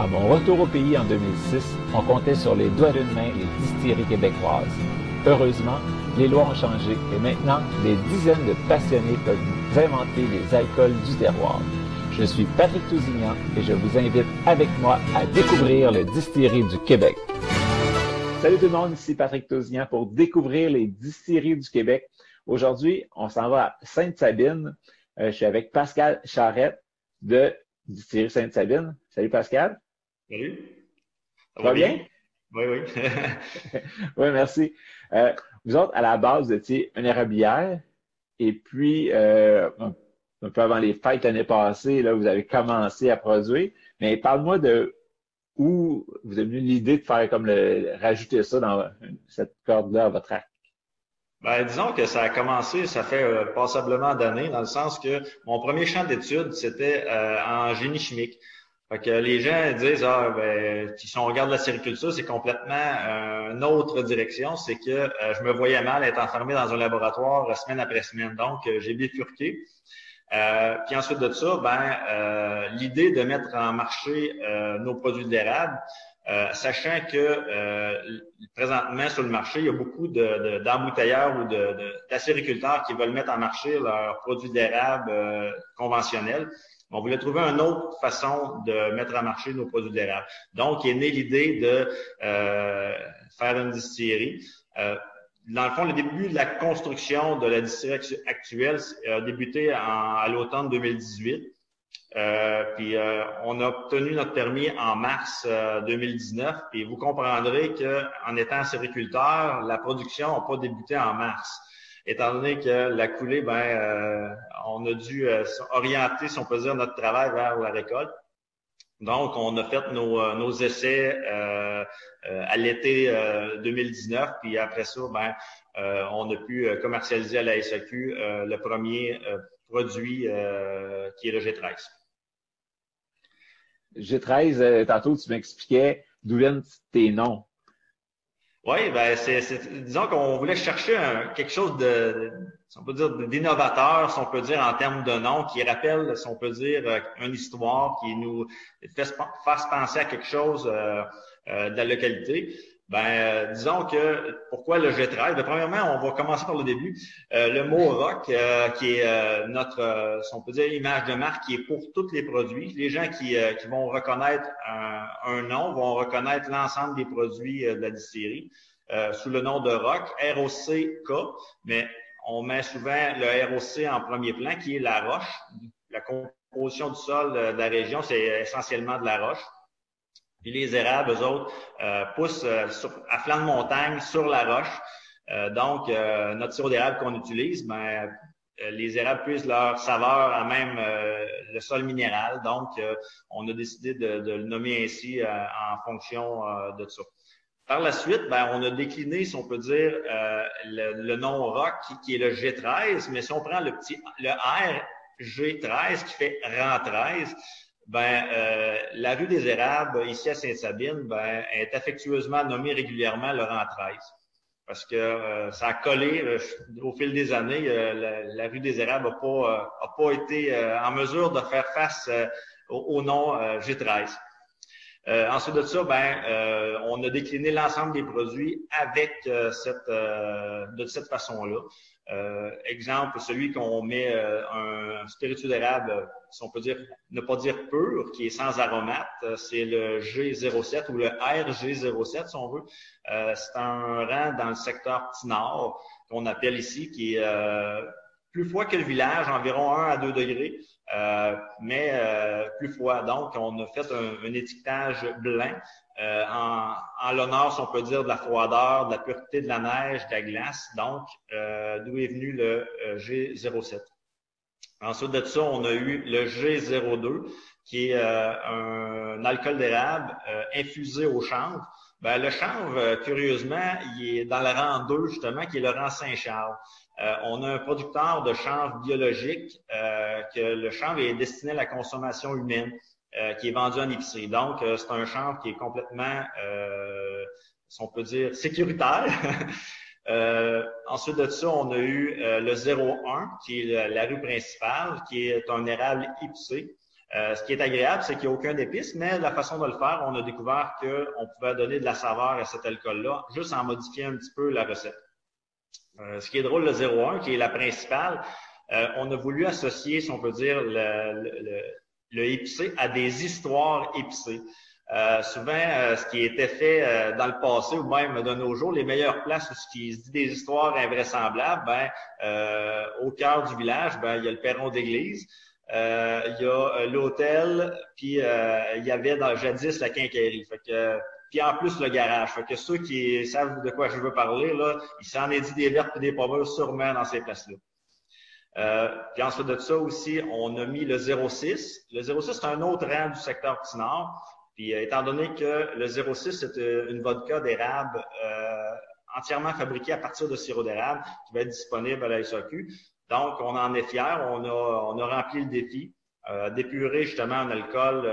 À mon retour au pays en 2006, on comptait sur les doigts d'une main les distilleries québécoises. Heureusement, les lois ont changé et maintenant, des dizaines de passionnés peuvent inventer les alcools du terroir. Je suis Patrick Tousignan et je vous invite avec moi à découvrir les distilleries du Québec. Salut tout le monde, ici Patrick Tousignan pour découvrir les distilleries du Québec. Aujourd'hui, on s'en va à Sainte-Sabine. Euh, je suis avec Pascal Charrette de Distillerie Sainte-Sabine. Salut Pascal. Salut. Ça va bien? Oui, oui. oui, merci. Euh, vous autres, à la base, vous étiez une érablière. Et puis, euh, un peu avant les fêtes l'année passée, là, vous avez commencé à produire. Mais parle-moi de où vous avez venu l'idée de faire comme le, rajouter ça dans cette corde-là à votre acte. Ben, disons que ça a commencé, ça fait euh, passablement d'années, dans le sens que mon premier champ d'études, c'était euh, en génie chimique. Fait que les gens disent ah ben si on regarde la sériculture, c'est complètement euh, une autre direction. C'est que euh, je me voyais mal être enfermé dans un laboratoire semaine après semaine. Donc euh, j'ai bifurqué. puis ensuite de ça, ben l'idée de mettre en marché nos produits de l'érable, sachant que présentement sur le marché, il y a beaucoup d'embouteilleurs ou d'acériculteurs qui veulent mettre en marché leurs produits d'érable conventionnels on voulait trouver une autre façon de mettre à marché nos produits d'érable. Donc, il est né l'idée de euh, faire une distillerie. Euh, dans le fond, le début de la construction de la distillerie actuelle a débuté à l'automne 2018. Euh, puis on a obtenu notre permis en mars 2019. Et vous comprendrez qu'en étant sériculteur, la production n'a pas débuté en mars étant donné que la coulée, ben, euh, on a dû euh, orienter, si on peut dire, notre travail vers la récolte. Donc, on a fait nos, euh, nos essais à l'été 2019, puis après ça, ben, on a pu commercialiser à la SAQ le premier produit qui est le G13. G13, tantôt, tu m'expliquais d'où viennent tes noms. Oui, ben c'est, disons qu'on voulait chercher quelque chose de, si on peut dire, d'innovateur, si on peut dire en termes de nom, qui rappelle, si on peut dire, euh, une histoire qui nous fasse penser à quelque chose euh, euh, de la localité. Ben, euh, disons que pourquoi le G13? Ben, premièrement, on va commencer par le début. Euh, le mot rock, euh, qui est notre, si on peut dire, image de marque, qui est pour tous les produits. Les gens qui, qui vont reconnaître un, un, nom vont reconnaître l'ensemble des produits de la distillerie sous le nom de rock, ROC-K, mais on met souvent le ROC en premier plan, qui est la roche. La composition du sol de la région, c'est essentiellement de la roche. Puis les érables, eux autres, euh, poussent euh, à flanc de montagne sur la roche. Euh, donc, notre sirop d'érable qu'on utilise, ben, les érables puissent leur saveur à même le sol minéral. Donc, on a décidé de, le nommer ainsi en fonction de ça. Par la suite, ben, on a décliné, si on peut dire, le, nom rock qui, est le G13, mais si on prend le petit le R G13 qui fait rang 13, ben, euh, la rue des Érables, ici à Sainte-Sabine, ben, est affectueusement nommée régulièrement Laurent 13. Parce que euh, ça a collé euh, au fil des années. La, rue des Érables n'a pas, a pas été en mesure de faire face au, nom G13. ensuite de ça, ben, on a décliné l'ensemble des produits avec cette de cette façon-là. Euh, exemple, celui qu'on met euh, un spiritueux d'érable, si on peut dire, ne pas dire pur, qui est sans aromate, euh, c'est le G07 ou le RG07 si on veut. c'est un rang dans le secteur Tinard qu'on appelle ici, qui est plus froid que le village, environ 1 à 2 degrés, mais plus froid. Donc, on a fait un, étiquetage blanc euh, en, l'honneur, si on peut dire, de la froideur, de la pureté de la neige, de la glace. Donc, euh, d'où est venu le euh, G07. Ensuite de ça, on a eu le G02, qui est un alcool d'érable infusé au chanvre. Ben, le chanvre, curieusement, il est dans le rang 2, justement, qui est le rang Saint-Charles. On a un producteur de chanvre biologique, que le chanvre est destiné à la consommation humaine. Euh, qui est vendu en épicerie. Donc, euh, c'est un chanvre qui est complètement, euh, si on peut dire, sécuritaire. ensuite de ça, on a eu le 01, qui est la rue principale, qui est un érable épicé. ce qui est agréable, c'est qu'il n'y a aucun épice, mais la façon de le faire, on a découvert qu'on pouvait donner de la saveur à cet alcool-là, juste en modifiant un petit peu la recette. Ce qui est drôle, le 01, qui est la principale, on a voulu associer, si on peut dire, le, le, le épicé a des histoires épicées. Euh, souvent, euh, ce qui était fait euh, dans le passé ou même de nos jours, les meilleures places où ce qui se dit des histoires invraisemblables, ben, au cœur du village, ben, il y a le perron d'église, il y a l'hôtel, puis il y avait dans, jadis la quincaillerie. Fait que, puis en plus le garage. Fait que ceux qui savent de quoi je veux parler, là, il s'en est dit des vertes et des pommes sûrement dans ces places-là. Euh, puis ensuite de ça aussi, on a mis le 06. Le 06, c'est un autre rang du secteur petit nord. Puis euh, étant donné que le 06, c'est euh, une vodka d'érable euh, entièrement fabriquée à partir de sirop d'érable qui va être disponible à la SAQ. Donc, on en est fiers. On a, on a rempli le défi. Euh, d'épurer justement un alcool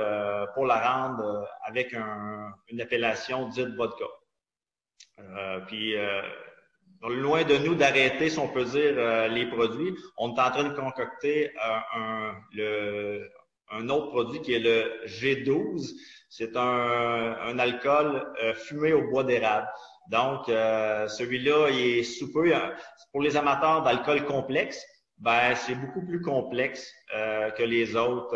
pour la rendre avec un, une appellation dite vodka. puis loin de nous d'arrêter, si on peut dire, euh, les produits. On est en train de concocter euh, un, le, un autre produit qui est le G12. C'est un, un alcool euh, fumé au bois d'érable. Donc, celui-là, il est soupeux. Pour les amateurs d'alcool complexe, ben c'est beaucoup plus complexe que les autres.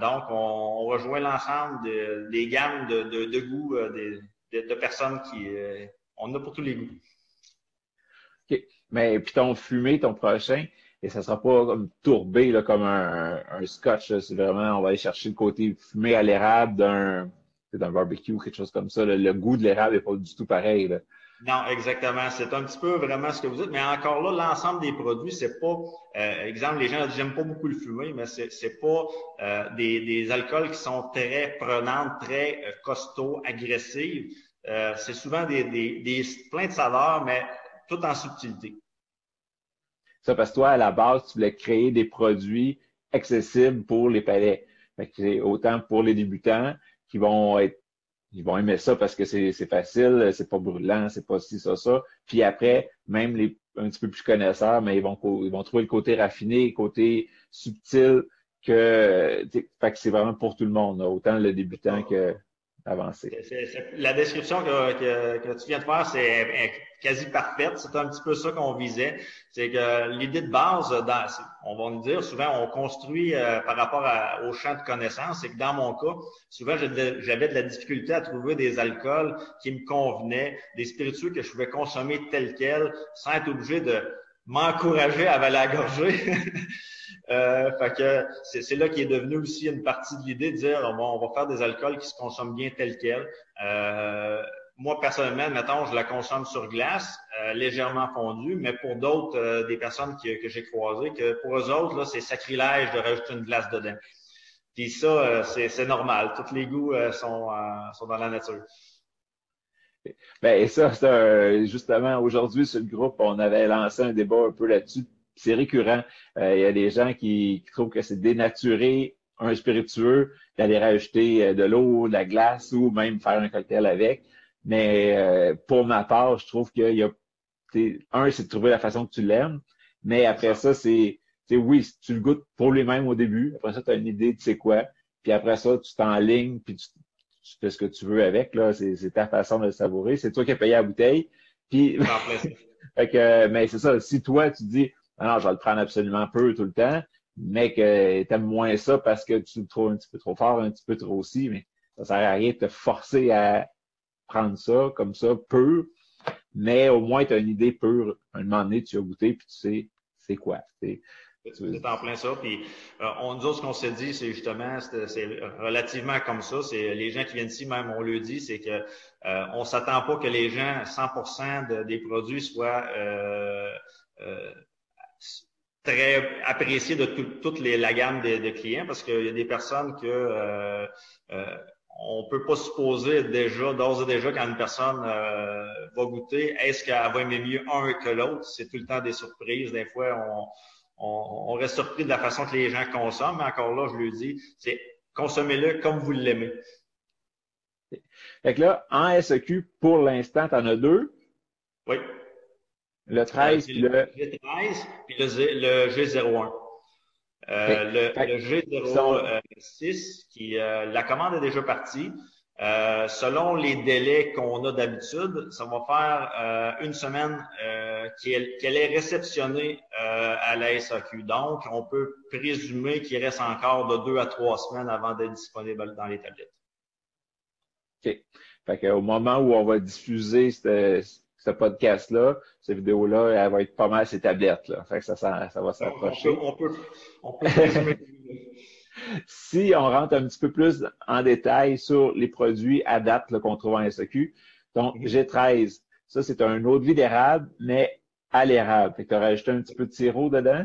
donc, on, rejoint l'ensemble des gammes de, goûts de, de, personnes qui... on a pour tous les goûts. Mais puis ton fumé, ton prochain, et ça sera pas tourbé là, comme un, scotch. C'est vraiment, on va aller chercher le côté fumé à l'érable d'un d'un barbecue ou quelque chose comme ça. Le, goût de l'érable n'est pas du tout pareil. Là. Non, exactement. C'est un petit peu vraiment ce que vous dites. Mais encore là, l'ensemble des produits, c'est pas, euh, exemple, les gens disent j'aime pas beaucoup le fumé, mais c'est, c'est pas euh, des, des alcools qui sont très prenantes, très euh, costauds, agressives. Euh, c'est souvent des, des, des plein de saveurs, mais tout en subtilité. Ça, parce que toi, à la base, tu voulais créer des produits accessibles pour les palais. Fait autant pour les débutants qui vont être ils vont aimer ça parce que c'est facile, c'est pas brûlant, c'est pas ci, ça, ça. Puis après, même les un petit peu plus connaisseurs, mais ils vont, ils vont trouver le côté raffiné, le côté subtil que, fait que c'est vraiment pour tout le monde, autant le débutant que la description que, tu viens de faire, c'est quasi parfaite. C'est un petit peu ça qu'on visait. C'est que l'idée de base, on va nous dire, souvent on construit euh, par rapport au champ de connaissances. C'est que dans mon cas, souvent j'avais de la difficulté à trouver des alcools qui me convenaient, des spiritueux que je pouvais consommer tel quel, sans être obligé de m'encourager à avaler la gorgée. Euh, fait que c'est là qui est devenu aussi une partie de l'idée de dire bon, on va faire des alcools qui se consomment bien tel quel. Euh, moi, personnellement, mettons, je la consomme sur glace, euh, légèrement fondue, mais pour d'autres, euh, des personnes que j'ai croisées, que pour eux autres, c'est sacrilège de rajouter une glace dedans. Puis ça, c'est normal. Tous les goûts sont, sont dans la nature. Ben, et ça, justement, aujourd'hui, sur le groupe, on avait lancé un débat un peu là-dessus c'est récurrent. Euh, il y a des gens qui, trouvent que c'est dénaturer un spiritueux d'aller rajouter euh, de l'eau, de la glace ou même faire un cocktail avec. Mais euh, pour ma part, je trouve qu'il y a un, c'est de trouver la façon que tu l'aimes, mais après ça, c'est oui, tu le goûtes pour lui-même au début. Après ça, tu as une idée de c'est quoi. Puis après ça, tu t'enlignes, puis tu, tu fais ce que tu veux avec, là. C'est ta façon de le savourer. C'est toi qui as payé la bouteille. Puis, fait que, mais c'est ça. Si toi, tu dis, ah non, je vais le prendre absolument peu tout le temps, mais que tu aimes moins ça parce que tu le trouves un petit peu trop fort, un petit peu trop aussi, mais ça sert à rien de te forcer à prendre ça comme ça, peu, mais au moins tu as une idée pure. Un moment donné, tu as goûté puis tu sais c'est quoi. C'est en plein ça. Puis euh, on, nous autres, ce qu'on s'est dit, c'est justement, c'est relativement comme ça. C'est les gens qui viennent ici, même on le dit, c'est que euh, on s'attend pas que les gens, 100% des produits soient euh, euh, très appréciés de toute les, la gamme de, clients, parce qu'il y a des personnes que euh, on peut pas supposer déjà, d'ores et déjà, quand une personne euh, va goûter, est-ce qu'elle va aimer mieux un que l'autre? C'est tout le temps des surprises. Des fois, on, on, reste surpris de la façon que les gens consomment, mais encore là, je le dis, c'est consommez-le comme vous l'aimez. Fait que là, en SEQ, pour l'instant, tu en as deux. Oui. Le 13 puis le... Le 13 puis le G01. Euh, le, G06, qui euh, la commande est déjà partie. Euh, selon les délais qu'on a d'habitude, ça va faire une semaine qu'elle est réceptionnée à la SAQ. Donc, on peut présumer qu'il reste encore de deux à trois semaines avant d'être disponible dans les tablettes. OK. Fait au moment où on va diffuser cette, ce podcast-là, cette vidéo-là, elle va être pas mal ces tablettes. Là. Fait que ça, ça, va s'approcher. On peut, on peut, si on rentre un petit peu plus en détail sur les produits à date qu'on trouve en SAQ, donc G13, ça c'est un eau de vie d'érable, mais à l'érable. Fait que tu as rajouté un petit peu de sirop dedans.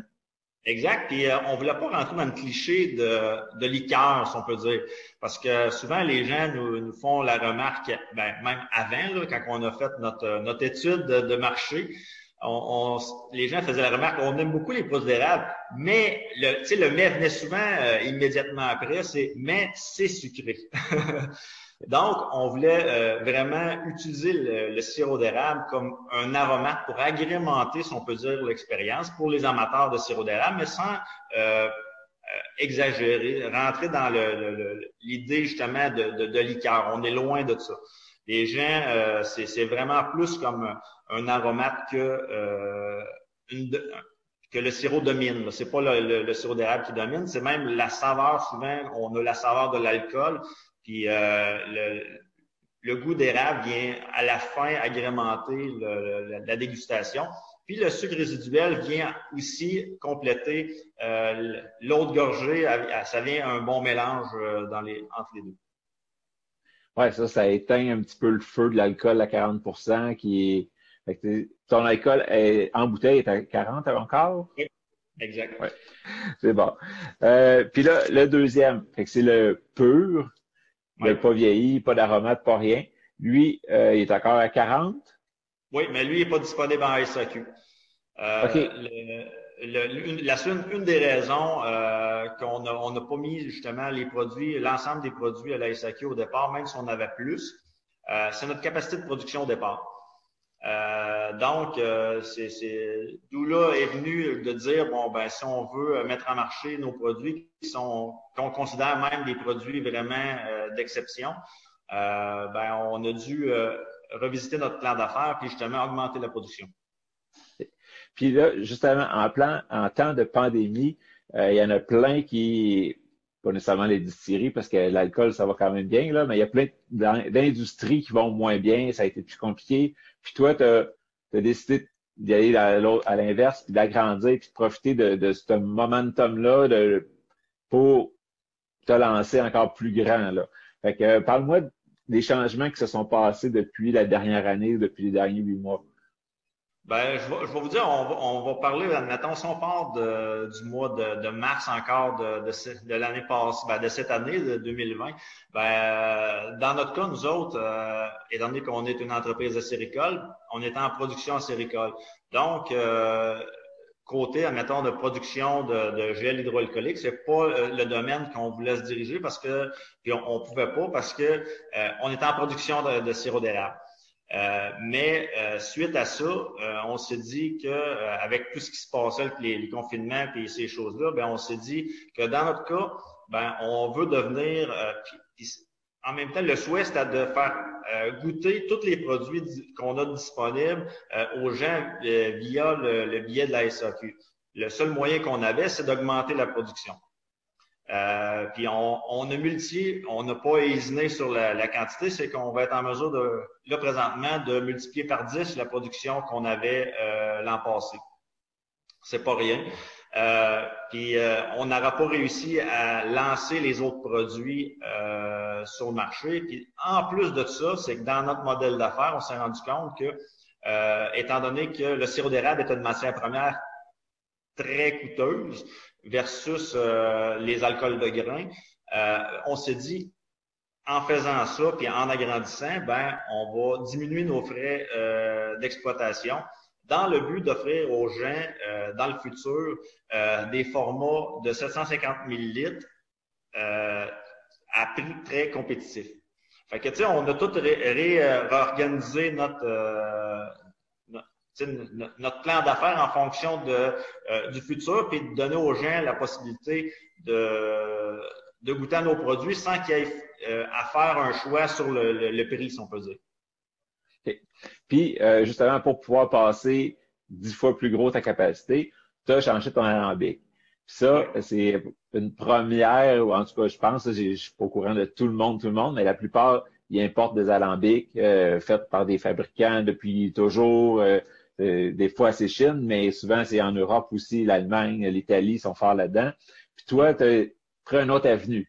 Exact. Puis euh, on voulait pas rentrer dans le cliché de, de liqueur, si on peut dire. Parce que souvent, les gens nous, nous font la remarque, ben, même avant, là, quand on a fait notre, notre étude de, marché, on, les gens faisaient la remarque, on aime beaucoup les produits d'érable, mais le, le mais venait souvent euh, immédiatement après, c'est mais c'est sucré. Donc, on voulait euh, vraiment utiliser le, sirop d'érable comme un aromate pour agrémenter, si on peut dire, l'expérience pour les amateurs de sirop d'érable, mais sans euh, euh, exagérer, rentrer dans l'idée justement de, de, liqueur. On est loin de ça. Les gens, c'est vraiment plus comme un aromate que que le sirop domine. C'est pas le, le sirop d'érable qui domine, c'est même la saveur. Souvent, on a la saveur de l'alcool, puis euh, le, le, goût d'érable vient à la fin agrémenter la dégustation. Puis le sucre résiduel vient aussi compléter euh, l'autre gorgée. Ça vient un bon mélange euh, dans les, entre les deux. Ouais, ça, ça éteint un petit peu le feu de l'alcool à 40 qui est. ton alcool est, en bouteille est à 40 encore? Oui, exact. Ouais. C'est bon. Euh, puis là, le deuxième, c'est le pur. Il n'a pas vieilli, pas d'aromate, pas rien. Lui, euh, il est encore à 40. Oui, mais lui, il n'est pas disponible en SAQ. Euh, une, la, une, des raisons euh, qu'on n'a on pas mis justement les produits, l'ensemble des produits à la SAQ au départ, même si on avait plus, euh, c'est notre capacité de production au départ. Euh, donc, c'est d'où là est venu de dire bon ben si on veut mettre en marché nos produits qui sont qu'on considère même des produits vraiment d'exception, euh, ben, on a dû euh, revisiter notre plan d'affaires puis justement augmenter la production. Puis là, justement, en plan, en temps de pandémie, euh, il y en a plein qui, pas nécessairement les distilleries parce que l'alcool, ça va quand même bien, là, mais il y a plein d'industries qui vont moins bien, ça a été plus compliqué. Puis toi, tu as, décidé d'y aller à l'inverse, puis d'agrandir, puis de profiter de, de ce momentum-là pour te lancer encore plus grand. Là. Fait que parle-moi des changements qui se sont passés depuis la dernière année, depuis les derniers huit mois. Ben, je vais, je vais vous dire, on va, on va parler, admettons, si on part de, du mois de, de, mars encore de, de, de l'année passée, ben, de cette année, de 2020, ben, dans notre cas, nous autres, euh, étant donné qu'on est une entreprise de séricole, on est en production séricole. Donc, euh, côté, admettons, de production de, de gel hydroalcoolique, c'est pas euh, le domaine qu'on voulait se diriger parce que, puis on, on pouvait pas parce que euh, on était en production de, de sirop d'érable. Euh, mais suite à ça, on s'est dit que avec tout ce qui se passait, les, les confinements et ces choses-là, ben on s'est dit que dans notre cas, ben on veut devenir en même temps, le souhait, c'était de faire goûter tous les produits qu'on a disponibles aux gens via le, le, billet de la SAQ. Le seul moyen qu'on avait, c'est d'augmenter la production. Euh, puis on, on, a multiplié, on n'a pas hésiné sur la, la quantité, c'est qu'on va être en mesure de, là présentement, de multiplier par 10 la production qu'on avait euh, l'an passé. C'est pas rien. Euh, puis euh, on n'aura pas réussi à lancer les autres produits euh, sur le marché. Puis en plus de ça, c'est que dans notre modèle d'affaires, on s'est rendu compte que, étant donné que le sirop d'érable est une matière première très coûteuse, versus euh, les alcools de grains, euh, on s'est dit, en faisant ça, puis en agrandissant, ben, on va diminuer nos frais euh, d'exploitation dans le but d'offrir aux gens, dans le futur, des formats de 750 millilitres à prix très compétitif. Fait que, tu sais, on a tout réorganisé notre, notre plan d'affaires en fonction de, euh, du futur, puis de donner aux gens la possibilité de, de goûter à nos produits sans qu'il y ait euh, à faire un choix sur le, le, prix, si on peut dire. Puis, euh, justement, pour pouvoir passer dix fois plus gros ta capacité, tu as changé ton alambic. ça, c'est une première, ou en tout cas, je pense, je ne suis pas au courant de tout le monde, tout le monde, mais la plupart, ils importent des alambics faits par des fabricants depuis toujours. Euh, des fois, c'est Chine, mais souvent, c'est en Europe aussi, l'Allemagne, l'Italie sont forts là-dedans. Puis toi, tu pris une autre avenue.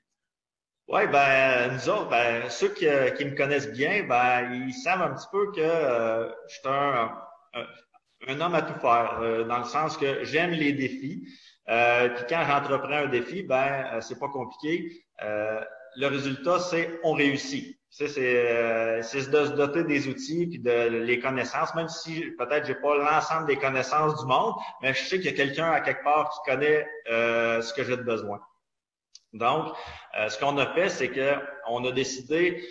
Oui, ben nous autres, ben, ceux qui, me connaissent bien, ben, ils savent un petit peu que euh, je suis un, un, homme à tout faire, euh, dans le sens que j'aime les défis. puis quand j'entreprends un défi, ben c'est pas compliqué. le résultat, c'est on réussit. Euh, c'est de se doter des outils puis de les connaissances, même si peut-être j'ai pas l'ensemble des connaissances du monde, mais je sais qu'il y a quelqu'un à quelque part qui connaît euh, ce que j'ai de besoin. Donc, euh, ce qu'on a fait, c'est que on a décidé,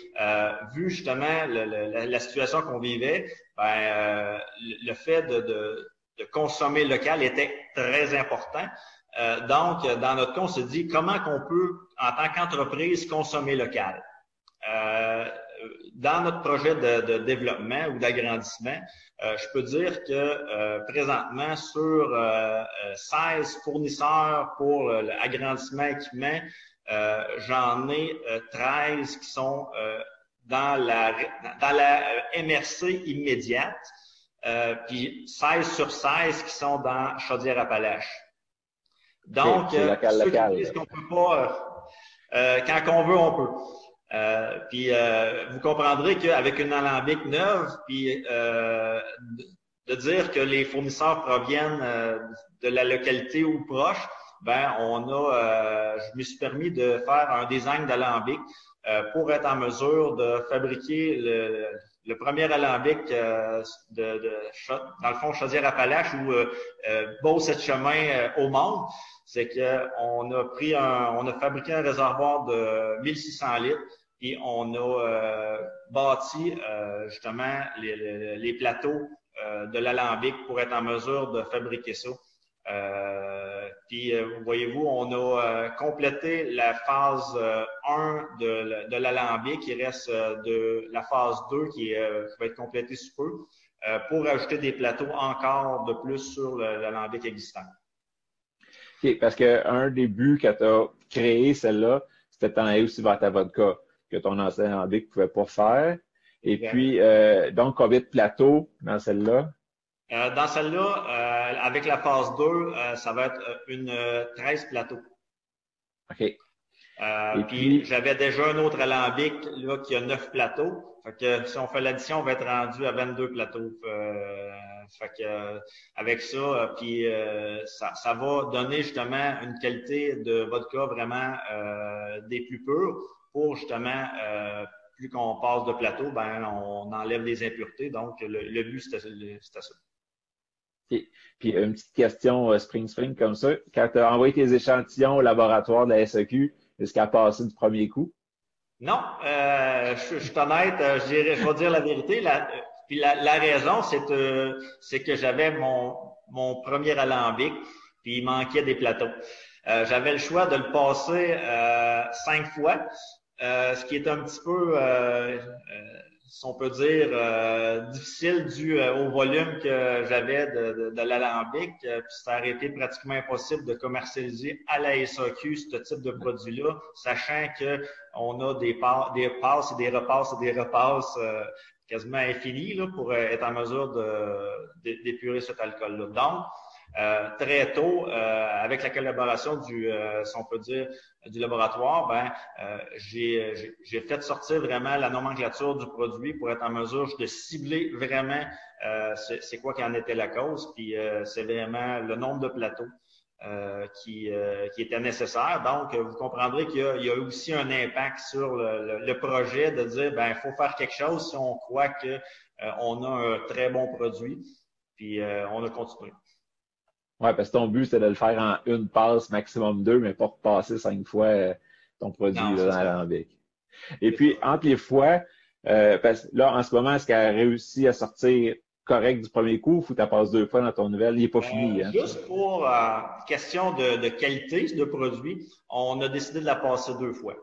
vu justement la, situation qu'on vivait, ben, le fait de, de, de, consommer local était très important. donc, dans notre cas, on s'est dit comment qu'on peut, en tant qu'entreprise, consommer local. Euh, dans notre projet de, développement ou d'agrandissement, euh, je peux dire que euh, présentement, sur 16 fournisseurs pour l'agrandissement équipement, j'en ai 13 qui sont dans la, dans la MRC immédiate, puis 16 sur 16 qui sont dans Chaudière-Appalaches. Donc, ce qu'on peut pas, quand on veut, on peut. Euh, puis euh, vous comprendrez qu'avec une alambic neuve, puis euh, de dire que les fournisseurs proviennent de la localité ou proche, ben on a, je me suis permis de faire un design d'alambic pour être en mesure de fabriquer le, premier alambic de, de, dans le fond Chaudière-Appalaches ou beau cette chemin au monde, c'est qu'on a pris un, on a fabriqué un réservoir de 1600 litres et on a euh, bâti euh, justement les, plateaux euh, de l'alambic pour être en mesure de fabriquer ça. puis, voyez-vous, on a complété la phase 1 de, de l'alambic. Il reste de la phase 2 qui, va être complétée sous peu pour ajouter des plateaux encore de plus sur l'alambic existant. OK, parce qu'un des buts que tu as créé, celle-là, c'était d'en aller aussi vers ta vodka que ton ancien alambic ne pouvait pas faire. Et puis, euh, donc, combien de plateaux dans celle-là? Euh, dans celle-là, euh, avec la phase 2, ça va être une 13 plateaux. OK. Et puis, j'avais déjà un autre alambic là, qui a 9 plateaux. Fait que si on fait l'addition, on va être rendu à 22 plateaux. fait que avec ça, puis ça, ça, va donner justement une qualité de vodka vraiment des plus purs pour justement, euh, plus qu'on passe de plateau, ben, on enlève les impuretés. Donc, le, but, c'était ça. Puis, une petite question euh, spring spring comme ça. Quand tu as envoyé tes échantillons au laboratoire de la SEQ, est-ce qu'elle a passé du premier coup? Non, euh, je, suis honnête, je, vais dire la vérité. La, puis la, raison, c'est que j'avais mon, mon premier alambic, puis il manquait des plateaux. j'avais le choix de le passer cinq fois. Ce qui est un petit peu si on peut dire, euh, difficile dû euh, au volume que j'avais de, de, l'alambic. Euh, puis ça a été pratiquement impossible de commercialiser à la SAQ ce type de produit-là, sachant que on a des, des passes et des repasses et des repasses quasiment infinis là, pour être en mesure d'épurer cet alcool-là. Donc, euh, très tôt, euh, avec la collaboration du, euh, si on peut dire, du laboratoire, ben, j'ai fait sortir vraiment la nomenclature du produit pour être en mesure de cibler vraiment c'est quoi qui en était la cause, puis c'est vraiment le nombre de plateaux. qui, qui était nécessaire. Donc, vous comprendrez qu'il y, y, a aussi un impact sur le, le, projet de dire, ben, il faut faire quelque chose si on croit que on a un très bon produit. Puis, on a continué. Oui, parce que ton but, c'est de le faire en une passe, maximum deux, mais pas passer cinq fois euh, ton produit dans l'alambic. Et puis, entre les fois, euh, parce, là, en ce moment, est-ce qu'elle a réussi à sortir correct du premier coup ou tu passes deux fois dans ton nouvelle? Il n'est pas fini. Hein? Juste pour euh, question de, de, qualité de produit, on a décidé de la passer deux fois.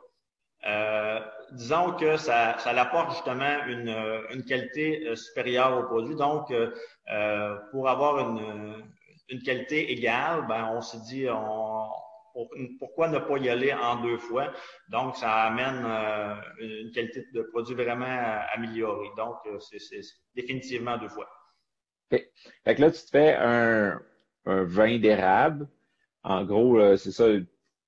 Euh, disons que ça, ça apporte justement une, une qualité supérieure au produit. Donc, pour avoir une, une qualité égale, ben, on s'est dit, on, pourquoi ne pas y aller en deux fois? Donc, ça amène euh, une qualité de produit vraiment améliorée. Donc, euh, c'est définitivement deux fois. OK. Fait que là, tu te fais un, un vin d'érable. En gros, c'est ça,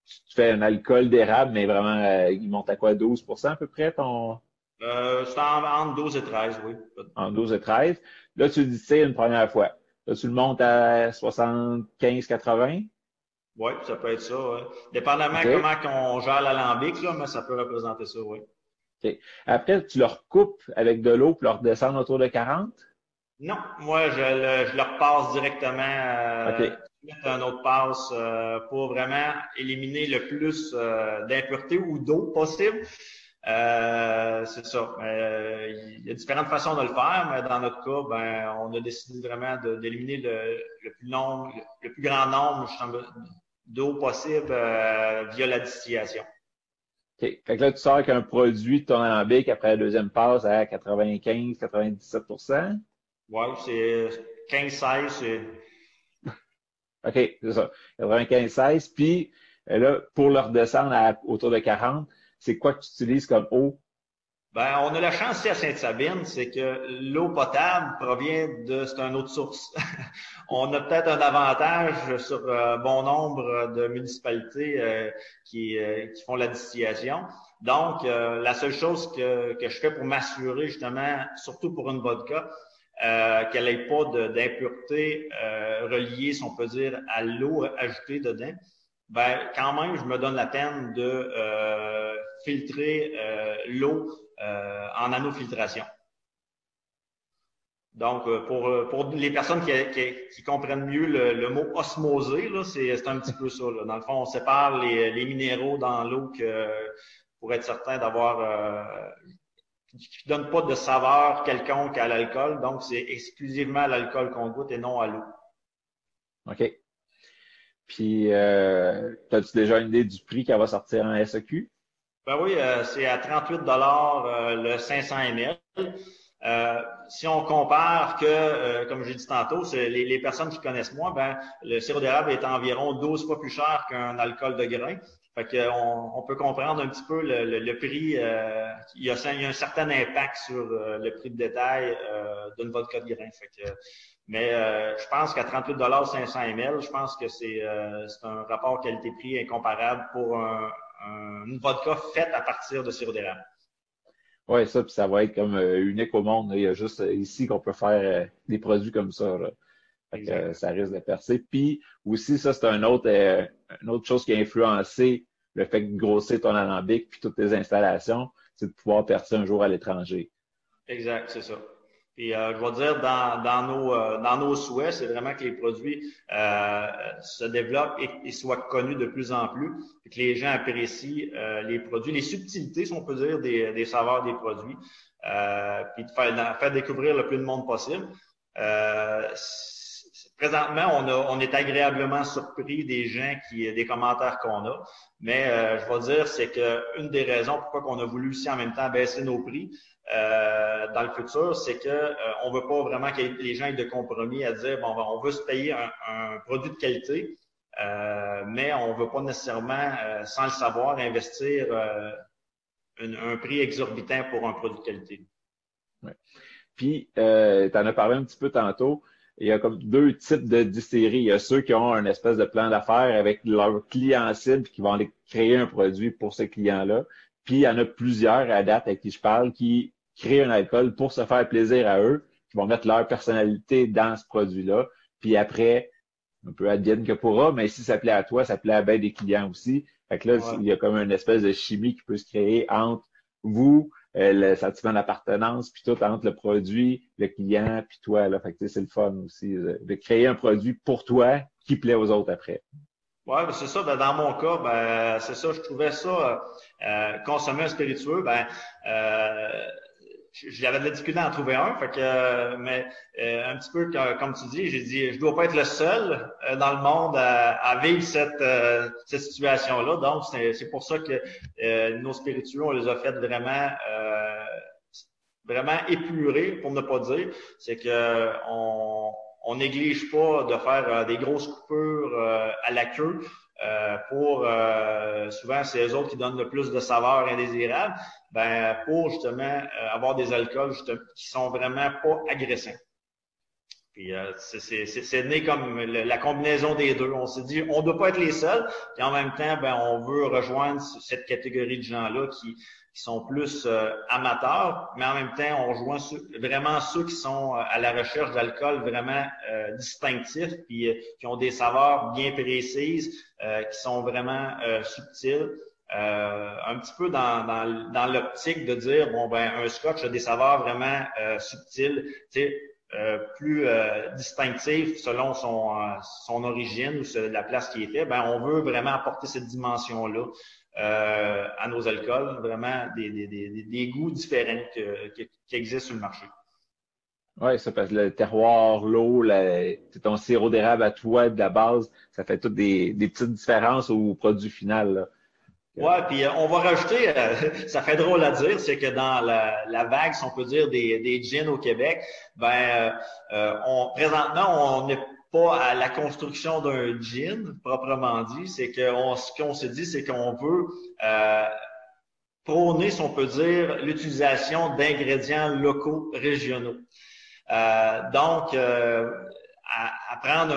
tu fais un alcool d'érable, mais vraiment, euh, il monte à quoi? 12% à peu près ton? Euh, c'est entre 12 et 13, oui. En 12 et 13. Là, tu dis c'est une première fois. Là, tu le montes à 75-80? Oui, ça peut être ça. Ouais. Dépendamment comment on gère l'alambic, là, mais ça peut représenter ça, oui. OK. Après, tu le recoupes avec de l'eau pour le redescendre autour de 40? Non, moi, je le, je le repasse directement. Euh, un autre passe euh, pour vraiment éliminer le plus euh, d'impuretés ou d'eau possible. Euh, c'est ça. Euh, il y a différentes façons de le faire, mais dans notre cas, ben, on a décidé vraiment d'éliminer le, le, plus long, le, plus grand nombre d'eau possible euh, via la distillation. OK. Fait que là, tu sors avec un produit alambic après la deuxième passe à 95, 97% Oui, c'est 15-16, c'est. OK, c'est ça. 95-16. Puis là, pour le redescendre à autour de 40, c'est quoi que tu utilises comme eau? Ben, on a la chance ici à Sainte-Sabine, c'est que l'eau potable provient de, c'est une autre source. on a peut-être un avantage sur euh, bon nombre de municipalités euh, qui, euh, qui font la distillation. Donc, la seule chose que, que je fais pour m'assurer justement, surtout pour une vodka, qu'elle n'ait pas d'impureté reliée, si on peut dire, à l'eau ajoutée dedans, ben quand même, je me donne la peine de filtrer euh, l'eau euh, en nanofiltration. Donc, euh, pour, les personnes qui, comprennent mieux le, mot osmosé, c'est un petit peu ça. Dans le fond, on sépare les, minéraux dans l'eau pour être certain d'avoir euh, qui ne donne pas de saveur quelconque à l'alcool. Donc, c'est exclusivement l'alcool qu'on goûte et non à l'eau. OK. Puis, euh, as-tu déjà une idée du prix qu'elle va sortir en SEQ? Ben oui, euh, c'est à 38 dollars euh, le 500 ml. Euh, si on compare que, comme j'ai dit tantôt, c'est les, personnes qui connaissent moi, ben le sirop d'érable est environ 12 fois plus cher qu'un alcool de grain. Fait qu'on on peut comprendre un petit peu le, prix. il, y a, il, y a, un certain impact sur le prix de détail d'une vodka de grain. Fait que, mais je pense qu'à 38 500 ml, je pense que c'est un rapport qualité-prix incomparable pour un, une vodka faite à partir de sirop d'érable. Oui, ça, puis ça va être comme euh, unique au monde. Il y a juste euh, ici qu'on peut faire euh, des produits comme ça. ça risque de percer. Puis aussi, ça, c'est un autre, une autre chose qui a influencé le fait de grossir ton alambic puis toutes tes installations, c'est de pouvoir percer un jour à l'étranger. Exact, c'est ça. Puis euh, je vais dire, dans, dans, nos, euh, dans nos souhaits, c'est vraiment que les produits euh, se développent et, soient connus de plus en plus, et que les gens apprécient les produits, les subtilités, si on peut dire, des, des saveurs des produits, puis de faire, faire, découvrir le plus de monde possible. Présentement, on, a, on est agréablement surpris des gens qui, des commentaires qu'on a. Mais euh, je vais dire, c'est que une des raisons pourquoi on a voulu aussi en même temps baisser nos prix euh, dans le futur, c'est que euh, on veut pas vraiment que les gens aient de compromis à dire bon, ben, on veut se payer un, un produit de qualité, euh, mais on veut pas nécessairement, sans le savoir, investir un prix exorbitant pour un produit de qualité. Ouais. Puis, euh, tu en as parlé un petit peu tantôt. Il y a comme deux types de distilleries. Il y a ceux qui ont un espèce de plan d'affaires avec leur client cible qui vont aller créer un produit pour ce client-là. Puis, il y en a plusieurs à date avec qui je parle qui créent un alcool pour se faire plaisir à eux, qui vont mettre leur personnalité dans ce produit-là. Puis après, un peu advienne que pourra, mais si ça plaît à toi, ça plaît à bien des clients aussi. Fait que là, il y a comme une espèce de chimie qui peut se créer entre vous, le sentiment d'appartenance, puis tout entre le produit, le client, puis toi. Là. Fait que c'est le fun aussi de créer un produit pour toi qui plaît aux autres après. Oui, c'est ça. Ben, dans mon cas, ben, c'est ça, je trouvais ça euh, consommer un spiritueux, ben, euh, j'avais de la difficulté à en trouver un. Fait que, mais euh, un petit peu comme tu dis, j'ai dit, je dois pas être le seul euh, dans le monde à, vivre cette, euh, cette situation-là. Donc, c'est pour ça que nos spirituels, on les a fait vraiment vraiment épurés, pour ne pas dire. C'est que on, on néglige pas de faire des grosses coupures à la queue. Euh, pour euh, souvent c'est eux autres qui donnent le plus de saveurs indésirables, ben pour justement euh, avoir des alcools qui sont vraiment pas agressants. Puis c'est né comme la combinaison des deux. On s'est dit, on ne doit pas être les seuls. Et en même temps, ben on veut rejoindre cette catégorie de gens-là qui qui sont plus euh, amateurs, mais en même temps, on rejoint vraiment ceux qui sont euh, à la recherche d'alcool vraiment euh, distinctifs, puis qui ont des saveurs bien précises, qui sont vraiment subtiles. un petit peu dans, dans, dans l'optique de dire bon ben un scotch a des saveurs vraiment subtiles, tu sais, plus distinctives selon son, son origine ou la place qui est fait, ben on veut vraiment apporter cette dimension là euh, à nos alcools, vraiment des, des, des, des goûts différents qui existent sur le marché. Oui, ça parce que le terroir, l'eau, ton sirop d'érable à toi de la base, ça fait toutes des, des petites différences au produit final. Là. Ouais, puis euh, on va rajouter, euh, ça fait drôle à dire, c'est que dans la, la, vague, si on peut dire, des, des gins au Québec, ben euh, on, présentement, on est pas à la construction d'un gin, proprement dit. C'est qu'on, ce qu'on se dit, c'est qu'on veut euh, prôner, si on peut dire, l'utilisation d'ingrédients locaux, régionaux. Euh, donc, euh, à, prendre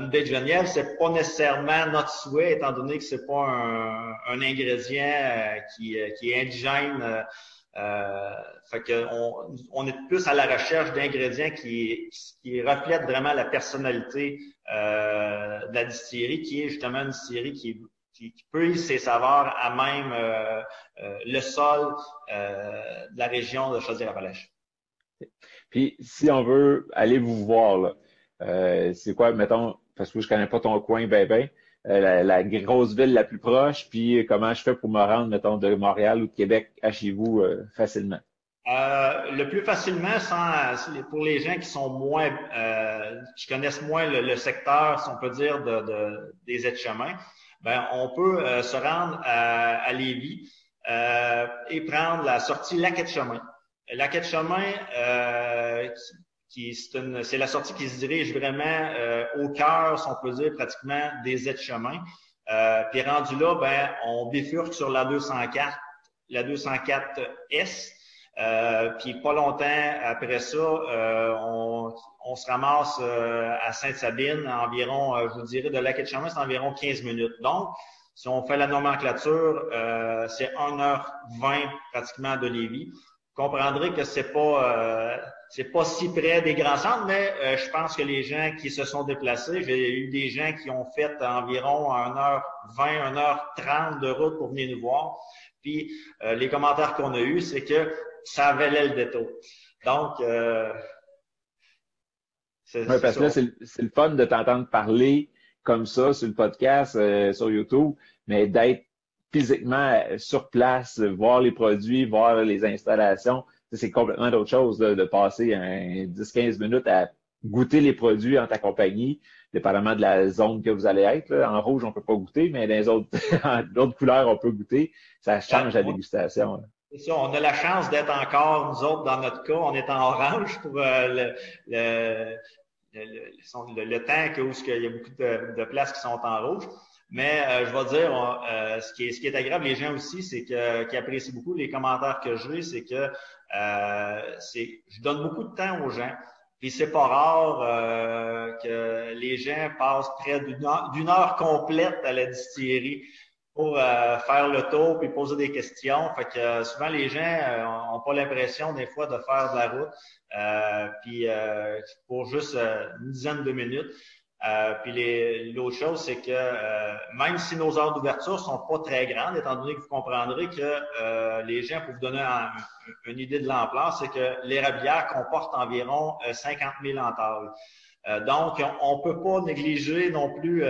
une baie de Genève, c'est pas nécessairement notre souhait, étant donné que c'est pas un, un ingrédient euh, qui, est indigène euh, fait que on, on, est plus à la recherche d'ingrédients qui, qui reflètent vraiment la personnalité euh, de la distillerie, qui est justement une distillerie qui, qui, qui peut ses saveurs à même euh, euh le sol euh, de la région de Chaudière-Appalaches. Puis, si on veut aller vous voir, euh, c'est quoi, mettons, parce que je connais pas ton coin ben ben, euh, la, grosse ville la plus proche, puis comment je fais pour me rendre, mettons, de Montréal ou de Québec à chez vous euh, facilement? Euh, le plus facilement, sans, pour les gens qui sont moins, qui connaissent moins le, secteur, si on peut dire, de, de des aides-chemins, ben, on peut se rendre à, Lévis et prendre la sortie Laquette-Chemin. Laquette-Chemin, c'est la sortie qui se dirige vraiment euh, au cœur, si on peut dire, pratiquement des aides-chemins. Euh, puis rendu là, ben, on bifurque sur la 204, la 204S. Euh, puis pas longtemps après ça, euh, on, on, se ramasse à Sainte-Sabine, environ, je vous dirais, de la quai chemin c'est environ 15 minutes. Donc, si on fait la nomenclature, c'est 1h20 pratiquement de Lévis. Vous comprendrez que c'est pas c'est pas si près des grands centres, mais euh, je pense que les gens qui se sont déplacés, j'ai eu des gens qui ont fait environ 1h20, 1h30 de route pour venir nous voir. Puis euh, les commentaires qu'on a eus, c'est que ça valait le détour. Donc, euh, c'est, parce que là, c'est, le fun de t'entendre parler comme ça sur le podcast, sur YouTube, mais d'être physiquement sur place, voir les produits, voir les installations, c'est complètement d'autre chose de passer 10-15 minutes à goûter les produits en ta compagnie, dépendamment de la zone que vous allez être. En rouge, on peut pas goûter, mais dans les autres, d'autres couleurs, on peut goûter. Ça change la dégustation. C'est ça, on a la chance d'être encore, nous autres, dans notre cas, on est en orange pour euh, le, le, le, le, temps où il y a beaucoup de, de, places qui sont en rouge. Mais euh, je vais dire, euh, ce, qui est, ce qui est agréable, les gens aussi, c'est que qui apprécient beaucoup les commentaires que j'ai, c'est que c'est je donne beaucoup de temps aux gens. Puis c'est pas rare euh, que les gens passent près d'une heure, complète à la distillerie pour euh, faire le tour puis poser des questions. Fait que euh, souvent les gens n'ont pas l'impression des fois de faire de la route. puis pour juste une dizaine de minutes. Euh, puis l'autre chose, c'est que euh, même si nos heures d'ouverture sont pas très grandes, étant donné que vous comprendrez que euh, les gens, pour vous donner une idée de l'ampleur, c'est que l'érablière comporte environ 50 000 entailles. donc, on ne peut pas négliger non plus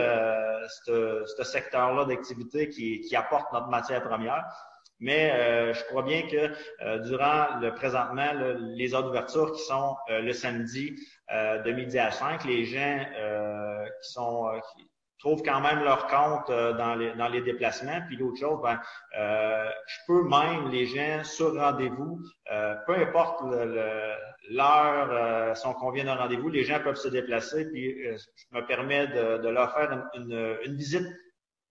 ce, ce secteur-là d'activité qui, qui apporte notre matière première. Mais je crois bien que durant le présentement, les heures d'ouverture qui sont le samedi, euh, de midi à 5, les gens euh, qui sont euh, qui trouvent quand même leur compte dans, les, dans les déplacements. Puis l'autre chose, ben, je peux même les gens sur rendez-vous, peu importe l'heure, si on convient d'un rendez-vous, les gens peuvent se déplacer. Puis je me permets de, de leur faire une, une, visite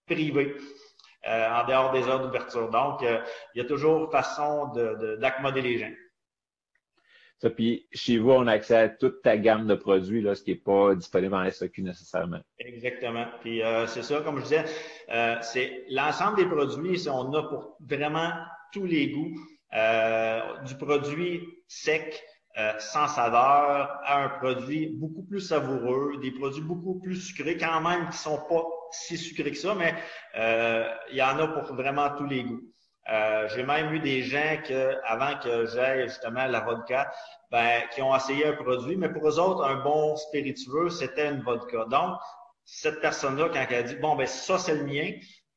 privée. En dehors des heures d'ouverture. Donc, il y a toujours façon d'accommoder les gens. Ça, puis chez vous, on a accès à toute ta gamme de produits, là, ce qui n'est pas disponible en SAQ nécessairement. Exactement. Puis euh, c'est ça, comme je disais, euh, c'est l'ensemble des produits, on a pour vraiment tous les goûts. Euh, du produit sec, sans saveur, à un produit beaucoup plus savoureux, des produits beaucoup plus sucrés, quand même, qui sont pas si sucrés que ça, mais il y en a pour vraiment tous les goûts. Euh, j'ai même eu des gens que, avant que j'aille justement la vodka, ben, qui ont essayé un produit, mais pour eux autres, un bon spiritueux, c'était une vodka. Donc, cette personne-là, quand elle dit, bon, ben, ça, c'est le mien,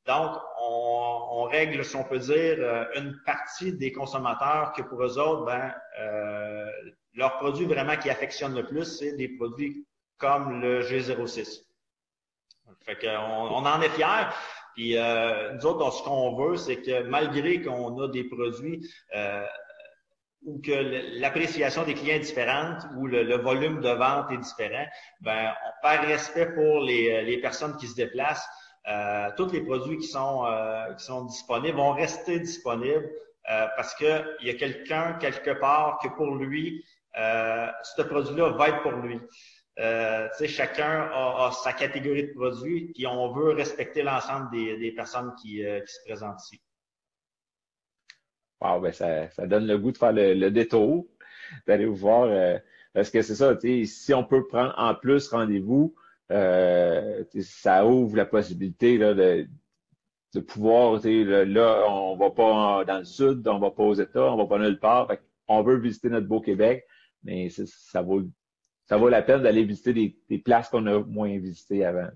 donc, on, on, règle, si on peut dire, euh, une partie des consommateurs que pour eux autres, ben, euh, leur produit vraiment qui affectionne le plus, c'est des produits comme le G06. Fait qu'on on en est fiers. Puis euh, nous autres, ce qu'on veut, c'est que malgré qu'on a des produits euh, ou que l'appréciation des clients est différente ou le, volume de vente est différent, ben par respect pour les, les personnes qui se déplacent, euh, tous les produits qui sont euh, qui sont disponibles vont rester disponibles euh, parce que il y a quelqu'un quelque part que pour lui, ce produit-là va être pour lui. Euh, chacun a, sa catégorie de produits, puis on veut respecter l'ensemble des, personnes qui, euh, qui, se présentent ici. Wow, ben ça, ça donne le goût de faire le, détour, d'aller vous voir. Euh, parce que c'est ça, si on peut prendre en plus rendez-vous, ça ouvre la possibilité là, de, de pouvoir, là, là, on va pas dans le sud, on va pas aux États, on va pas nulle part. on veut visiter notre beau Québec, mais ça vaut ça vaut la peine d'aller visiter des, places qu'on a moins visitées avant.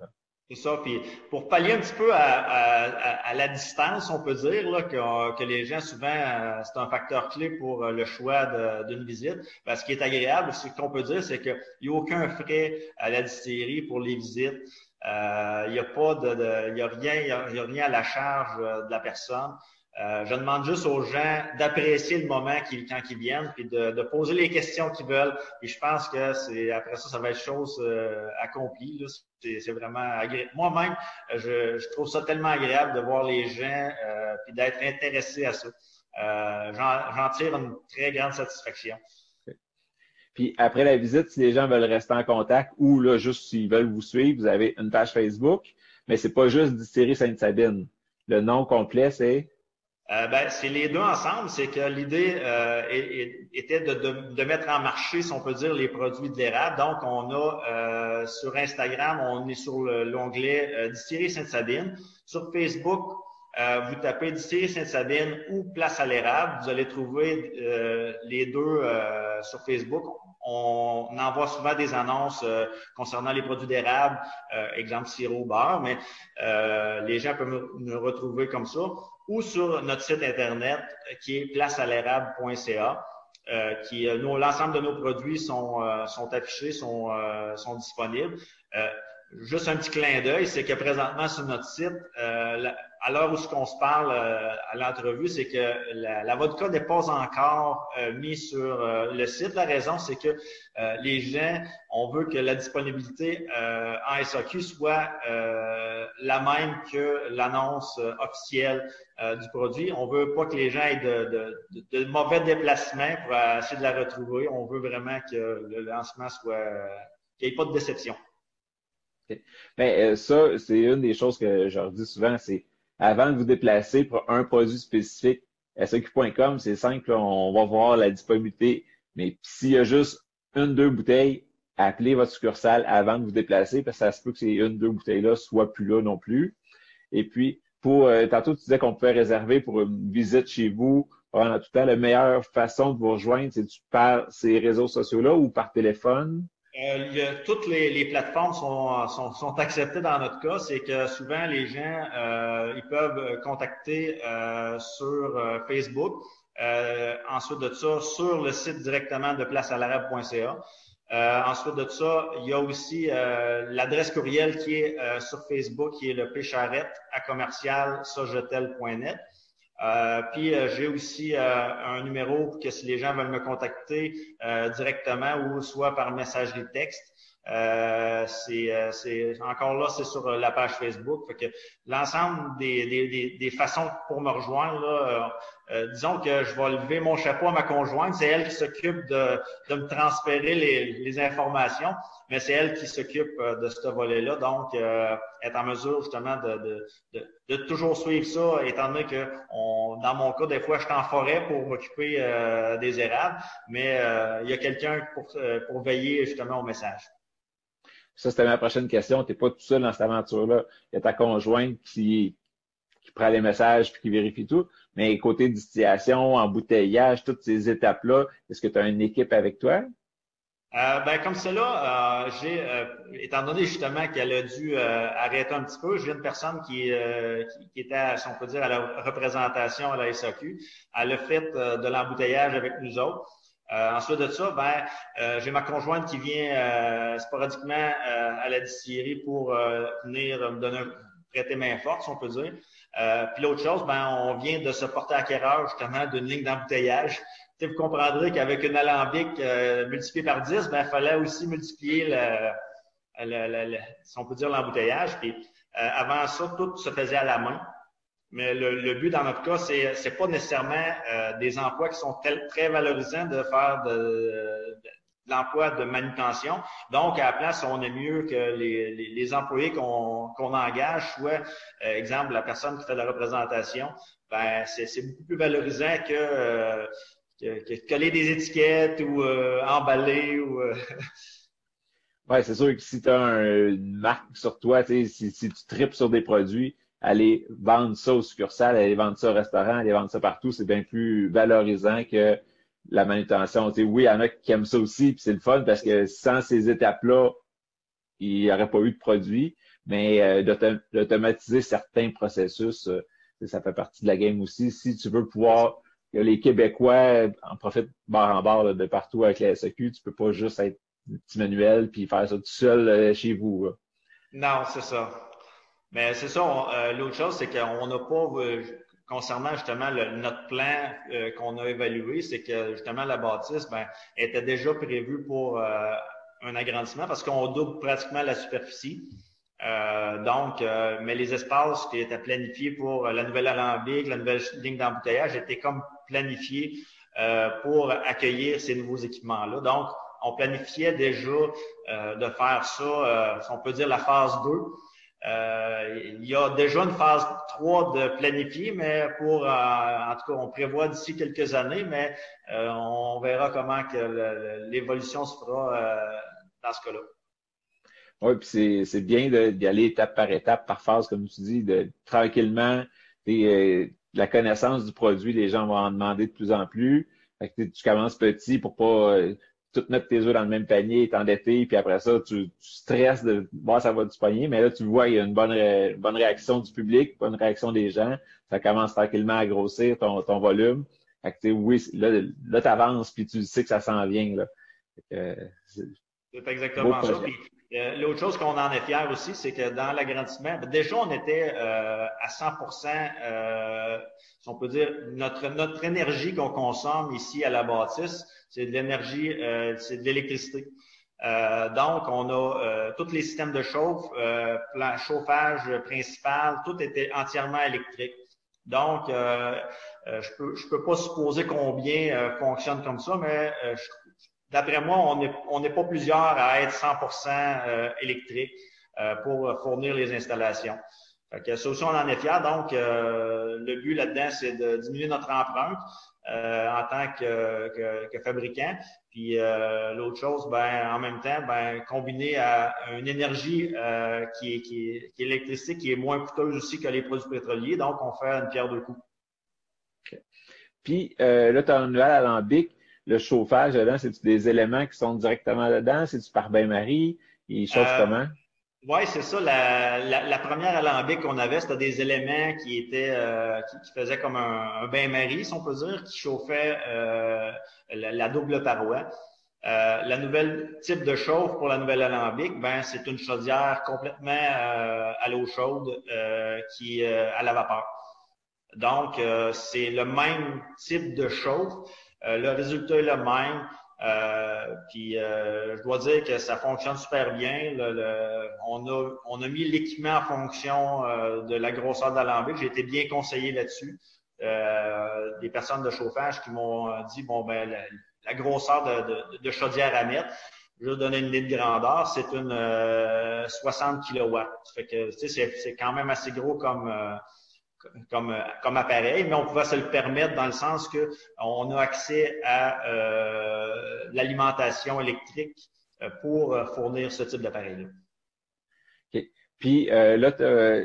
C'est ça. Puis pour pallier un petit peu à, la distance, on peut dire là, que, que les gens, souvent, euh, c'est un facteur clé pour euh, le choix d'une visite. Ben, ce qui est agréable, ce qu'on peut dire, c'est qu'il n'y a aucun frais à la distillerie pour les visites. Euh, il n'y a pas de, il y a rien, il y a rien à la charge de la personne. Euh, je demande juste aux gens d'apprécier le moment quand ils viennent, puis de, poser les questions qu'ils veulent. Et je pense que après ça, ça va être chose euh, accomplie. C'est vraiment agréable. Moi-même, je, trouve ça tellement agréable de voir les gens euh, puis d'être intéressé à ça. J'en tire une très grande satisfaction. Puis après la visite, si les gens veulent rester en contact ou là, juste s'ils veulent vous suivre, vous avez une page Facebook, mais c'est pas juste Distillerie Sainte-Sabine. Le nom complet, c'est euh, ben, c'est les deux ensemble. C'est que l'idée euh, était de, de, de, mettre en marché, si on peut dire, les produits de l'érable. Donc, on a euh, sur Instagram, on est sur l'onglet euh, Distillerie Sainte-Sabine. Sur Facebook, euh, vous tapez Distillerie Sainte-Sabine ou Place à l'érable. Vous allez trouver les deux sur Facebook. On envoie souvent des annonces concernant les produits d'érable, exemple sirop beurre, mais les gens peuvent nous retrouver comme ça ou sur notre site Internet euh, qui est placealérable.ca. qui l'ensemble de nos produits sont, sont affichés, sont, sont disponibles. Juste un petit clin d'œil, c'est que présentement sur notre site, euh, à l'heure où ce qu'on se parle euh, à l'entrevue, c'est que la, la vodka n'est pas encore euh, mise sur euh, le site. La raison, c'est que les gens, on veut que la disponibilité en SAQ soit la même que l'annonce officielle du produit. On veut pas que les gens aient de, de, de, mauvais déplacements pour essayer de la retrouver. On veut vraiment que le lancement soit qu'il n'y ait pas de déception. Ben, ça, c'est une des choses que je leur dis souvent, c'est avant de vous déplacer pour un produit spécifique, SAQ.com, c'est simple, on va voir la disponibilité. Mais s'il y a juste une, deux bouteilles, appelez votre succursale avant de vous déplacer, parce que ça se peut que ces une, deux bouteilles-là soient plus là non plus. Et puis, pour euh, tantôt, tu disais qu'on pouvait réserver pour une visite chez vous pendant tout le temps. La meilleure façon de vous rejoindre, c'est par ces réseaux sociaux-là ou par téléphone? Euh, toutes les, plateformes sont, sont, acceptées dans notre cas. C'est que souvent, les gens, euh, ils peuvent contacter euh, sur Facebook. ensuite de ça, sur le site directement de placealarabe.ca. ensuite de ça, il y a aussi l'adresse courriel qui est sur Facebook, qui est le pécharette à commercial euh, puis euh, j'ai aussi euh, un numéro que si les gens veulent me contacter directement ou soit par messagerie texte, c'est encore là, c'est sur la page Facebook. Fait que l'ensemble des, des, des, façons pour me rejoindre, là, euh, disons que je vais lever mon chapeau à ma conjointe. C'est elle qui s'occupe de, de, me transférer les, les informations, mais c'est elle qui s'occupe euh, de ce volet-là. Donc, euh, être en mesure justement de, de, de, toujours suivre ça, étant donné que on, dans mon cas, des fois, je suis en forêt pour m'occuper des érables, mais il y a quelqu'un pour, pour veiller justement au message. Ça, c'était ma prochaine question. Tu n'es pas tout seul dans cette aventure-là. Il y a ta conjointe qui, qui prend les messages puis qui vérifie tout. Mais côté distillation, embouteillage, toutes ces étapes-là, est-ce que tu as une équipe avec toi? Euh, ben, comme cela, euh, j'ai, euh, étant donné justement qu'elle a dû euh, arrêter un petit peu, j'ai une personne qui, qui, était, si on peut dire, à la représentation à la SAQ. Elle a fait de l'embouteillage avec nous autres. Ensuite de ça, ben, j'ai ma conjointe qui vient sporadiquement à la distillerie pour venir me donner prêter main forte, si on peut dire. Euh, puis l'autre chose, ben, on vient de se porter acquéreur justement d'une ligne d'embouteillage. vous comprendrez qu'avec une alambic euh, multipliée par 10, ben, il fallait aussi multiplier le, le, le, si on peut dire l'embouteillage. Puis euh, avant ça, tout se faisait à la main. Mais le, but dans notre cas, c'est c'est pas nécessairement euh, des emplois qui sont très valorisants de faire de, l'emploi de manutention. Donc, à la place, on est mieux que les, les, employés qu'on engage, soit, euh, exemple, la personne qui fait la représentation, ben, c'est beaucoup plus valorisant que, euh, que, coller des étiquettes ou euh, emballer ou Ouais, c'est sûr que si tu as une marque sur toi, si, si tu tripes sur des produits, aller vendre ça au succursale, aller vendre ça au restaurant, aller vendre ça partout, c'est bien plus valorisant que la manutention. Oui, il y en a qui aiment ça aussi, puis c'est le fun parce que sans ces étapes-là, il n'y aurait pas eu de produit. Mais euh, d'automatiser certains processus, euh, ça fait partie de la game aussi. Si tu veux pouvoir, les Québécois en profitent barre en barre de partout avec la SAQ, tu peux pas juste être petit manuel puis faire ça tout seul euh, chez vous. Non, c'est ça. Mais c'est ça, l'autre chose, c'est qu'on n'a pas, concernant justement notre plan euh, qu'on a évalué, c'est que justement la bâtisse ben, était déjà prévue pour euh, un agrandissement parce qu'on double pratiquement la superficie. Euh, donc, mais les espaces qui étaient planifiés pour la nouvelle alambic, la nouvelle ligne d'embouteillage étaient comme planifiés pour accueillir ces nouveaux équipements-là. Donc, on planifiait déjà de faire ça, on peut dire la phase 2, euh, il y a déjà une phase 3 de planifier, mais pour, euh, en tout cas, on prévoit d'ici quelques années, mais euh, on verra comment que l'évolution se fera dans ce cas-là. Oui, puis c'est bien d'y aller étape par étape, par phase, comme tu dis, de tranquillement, la connaissance du produit, les gens vont en demander de plus en plus. Tu commences petit pour pas tout mettre tes œufs dans le même panier, t'endetter, puis après ça, tu, stresses de voir ça va du panier, mais là, tu vois, il y a une bonne, bonne réaction du public, bonne réaction des gens, ça commence tranquillement à grossir ton, ton volume. Fait que, oui, là, là tu avances, puis tu sais que ça s'en vient. Là. c'est exactement ça. Euh, l'autre chose qu'on en est fier aussi, c'est que dans l'agrandissement, ben, déjà on était euh, à 100 euh, si on peut dire, notre, notre énergie qu'on consomme ici à la bâtisse, c'est de l'énergie, euh, c'est de l'électricité. donc, on a tous les systèmes de chauffe, plan, chauffage principal, tout était entièrement électrique. Donc, je peux peux pas supposer combien fonctionne comme ça, mais D'après moi, on n'est on pas plusieurs à être 100% euh, électrique euh, pour fournir les installations. Fait que ça aussi, on en est fiers. Donc, euh, le but là-dedans, c'est de diminuer notre empreinte en tant que, que, fabricant. Puis l'autre chose, ben, en même temps, ben, combiné à une énergie qui, est, qui, est, qui est électrique, qui est moins coûteuse aussi que les produits pétroliers. Donc, on fait une pierre de coups. Puis là, tu as un nouvel alambic le chauffage dedans, c'est des éléments qui sont directement dedans? C'est-tu par bain-marie? Il chauffe euh, comment? Oui, c'est ça. La, la, première alambic qu'on avait, c'était des éléments qui étaient euh, qui, faisaient comme un, bain-marie, si on peut dire, qui chauffait euh, la, double paroi. la nouvelle type de chauffe pour la nouvelle alambic, ben c'est une chaudière complètement à l'eau chaude qui à la vapeur. Donc c'est le même type de chauffe, euh, le résultat est le même. Euh, puis euh, je dois dire que ça fonctionne super bien. on, a, on a mis l'équipement en fonction de la grosseur de l'alambic. J'ai été bien conseillé là-dessus. des personnes de chauffage qui m'ont dit bon ben la, grosseur de, de, chaudière à mettre. Je vais donner une idée de grandeur, c'est une 60 kW. Fait que c'est quand même assez gros comme comme, comme appareil, mais on pouvait se le permettre dans le sens que on a accès à euh, l'alimentation électrique euh, pour fournir ce type d'appareil-là. OK. Puis euh, là, tu as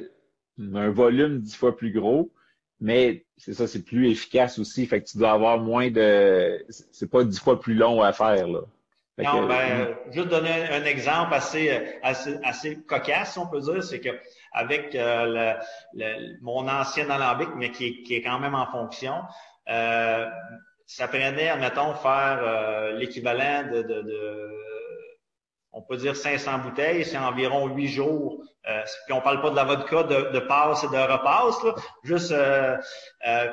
un volume dix fois plus gros, mais c'est ça, c'est plus efficace aussi. Fait que tu dois avoir moins de. C'est pas dix fois plus long à faire, là. non, ben, juste donner un exemple assez, assez, assez cocasse, on peut dire, c'est que avec euh, le, mon ancien alambic, mais qui, qui, est quand même en fonction. Euh, ça prenait, admettons, faire euh, l'équivalent de, de, de, on peut dire 500 bouteilles, c'est environ 8 jours. Euh, puis on parle pas de la vodka de, de passe et de repasse, là, juste, euh,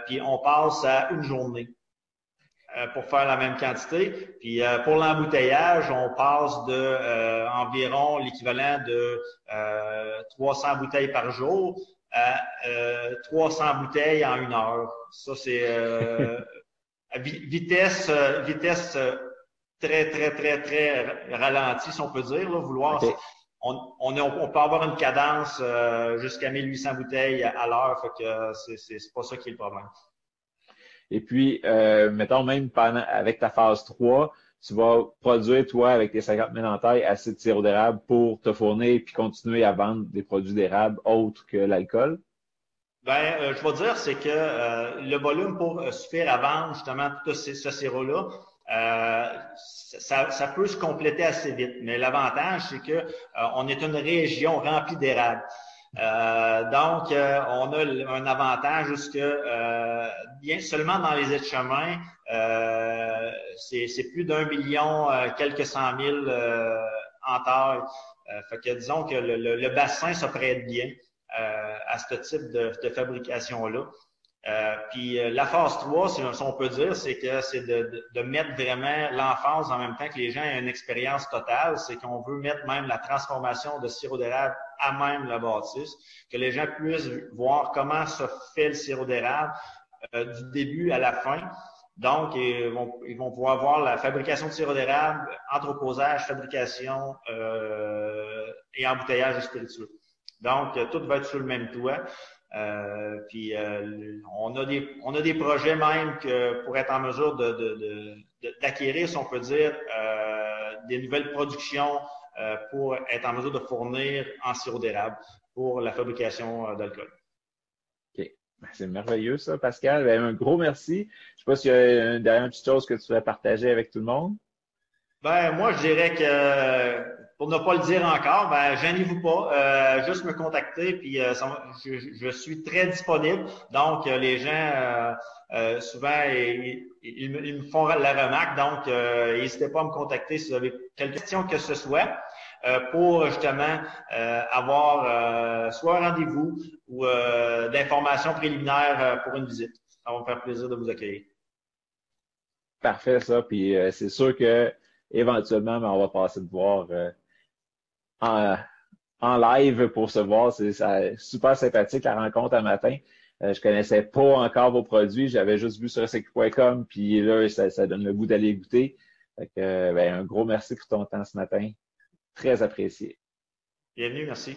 puis on passe à une journée. Euh, pour faire la même quantité. Puis euh, pour l'embouteillage, on passe de euh, environ l'équivalent de 300 bouteilles par jour à 300 bouteilles en une heure. Ça, c'est vitesse, vitesse très, très, très, très ralentie, si on peut dire, là, vouloir. On, on, on, peut avoir une cadence jusqu'à 1800 bouteilles à l'heure, fait que c'est pas ça qui est le problème. Et puis, euh, mettons même pendant, avec ta phase 3, tu vas produire, toi, avec tes 50 000 en taille, assez de sirop d'érable pour te fournir puis continuer à vendre des produits d'érable autres que l'alcool? Ben, euh, je vais dire, c'est que euh, le volume pour euh, suffire à vendre justement tout ce, ce sirop-là, ça, ça, peut se compléter assez vite. Mais l'avantage, c'est que on est une région remplie d'érable. Euh, donc, euh, on a un avantage jusque euh, bien seulement dans les aides-chemins, euh, c'est plus d'un million, quelques cent mille en taille. fait que disons que le, le, bassin se prête bien à ce type de, de fabrication-là. Euh, puis euh, la phase 3, si on peut dire, c'est que c'est de, de, mettre vraiment l'enfance en même temps que les gens aient une expérience totale. C'est qu'on veut mettre même la transformation de sirop d'érable à même la bâtisse, que les gens puissent voir comment se fait le sirop d'érable euh, du début à la fin. Donc, ils vont, pouvoir voir la fabrication de sirop d'érable, entreposage, fabrication et embouteillage spiritueux. Donc, tout va être sur le même toit. Euh, puis euh, on a des projets même pour être en mesure de, d'acquérir, si on peut dire, euh, des nouvelles productions pour être en mesure de fournir en sirop d'érable pour la fabrication d'alcool. OK. Ben, c'est merveilleux ça, Pascal. Ben, un gros merci. Je sais pas s'il y a une dernière petite chose que tu voulais partager avec tout le monde. Ben moi, je dirais que pour ne pas le dire encore, ben, gênez-vous pas, euh, juste me contacter, puis euh, je, suis très disponible. Donc, euh, les gens, souvent, ils, me, font la remarque. Donc, n'hésitez pas à me contacter si vous avez quelque question que ce soit. Pour justement avoir soit un rendez-vous ou d'informations préliminaires pour une visite. Ça va me faire plaisir de vous accueillir. Parfait, ça. Puis c'est sûr que éventuellement, on va passer de voir en, en live pour se voir. C'est super sympathique la rencontre un matin. Euh, je connaissais pas encore vos produits, j'avais juste vu sur sec.com, puis là, ça, donne le goût d'aller goûter. Ben, un gros merci pour ton temps ce matin. Très apprécié. Bienvenue, merci.